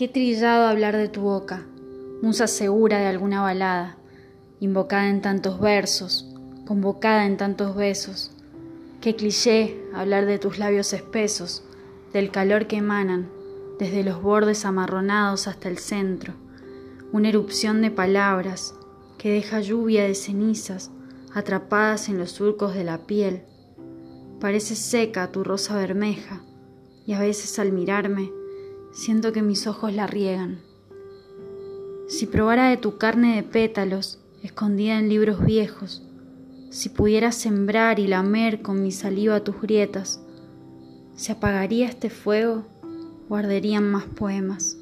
Qué trillado hablar de tu boca, musa segura de alguna balada, invocada en tantos versos, convocada en tantos besos. Qué cliché hablar de tus labios espesos, del calor que emanan, desde los bordes amarronados hasta el centro, una erupción de palabras que deja lluvia de cenizas atrapadas en los surcos de la piel. Parece seca tu rosa bermeja y a veces al mirarme siento que mis ojos la riegan. Si probara de tu carne de pétalos, escondida en libros viejos, si pudiera sembrar y lamer con mi saliva tus grietas, ¿se apagaría este fuego o arderían más poemas?